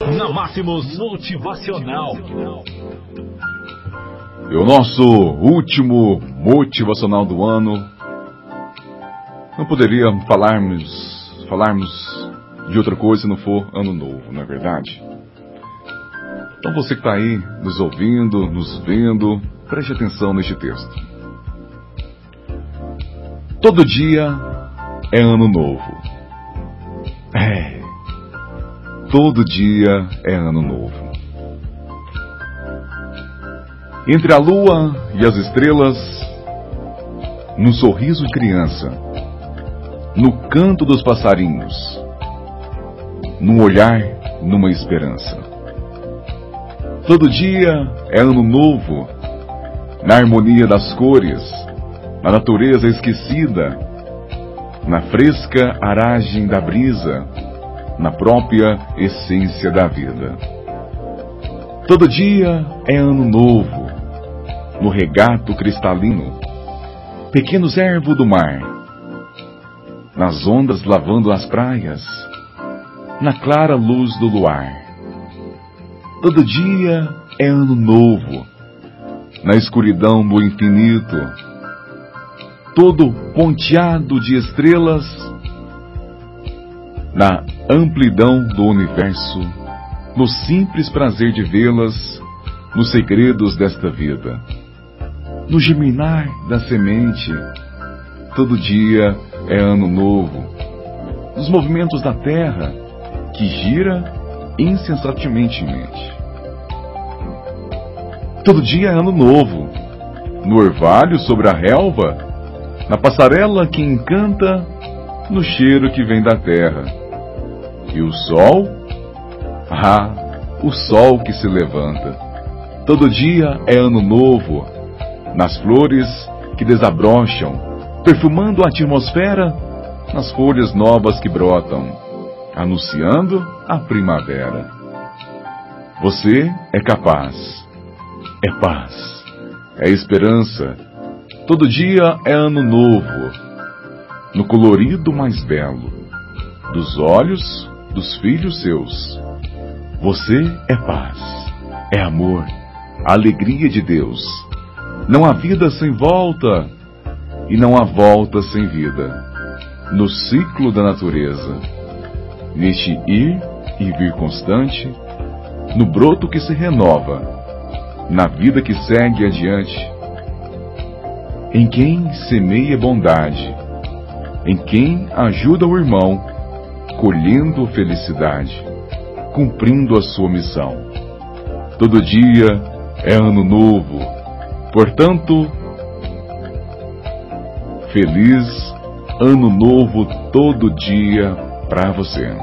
Na Máximos Motivacional. E o nosso último motivacional do ano. Não poderia falarmos, falarmos de outra coisa se não for ano novo, não é verdade? Então você que está aí nos ouvindo, nos vendo, preste atenção neste texto. Todo dia é ano novo. Todo dia é ano novo. Entre a lua e as estrelas, no sorriso de criança, no canto dos passarinhos, no olhar, numa esperança. Todo dia é ano novo, na harmonia das cores, na natureza esquecida, na fresca aragem da brisa, na própria essência da vida. Todo dia é ano novo, no regato cristalino, pequeno servo do mar, nas ondas lavando as praias, na clara luz do luar. Todo dia é ano novo, na escuridão do infinito, todo ponteado de estrelas, na amplidão do universo, no simples prazer de vê-las, nos segredos desta vida, no germinar da semente, todo dia é ano novo, nos movimentos da terra, que gira insensatamente. Todo dia é ano novo, no orvalho sobre a relva, na passarela que encanta, no cheiro que vem da terra. E o sol? Ah, o sol que se levanta. Todo dia é ano novo, nas flores que desabrocham, perfumando a atmosfera, nas folhas novas que brotam, anunciando a primavera. Você é capaz, é paz, é esperança, Todo dia é ano novo, no colorido mais belo, dos olhos dos filhos seus. Você é paz, é amor, a alegria de Deus. Não há vida sem volta e não há volta sem vida. No ciclo da natureza, neste ir e vir constante, no broto que se renova, na vida que segue adiante em quem semeia bondade, em quem ajuda o irmão, colhendo felicidade, cumprindo a sua missão. Todo dia é ano novo, portanto, feliz ano novo todo dia para você.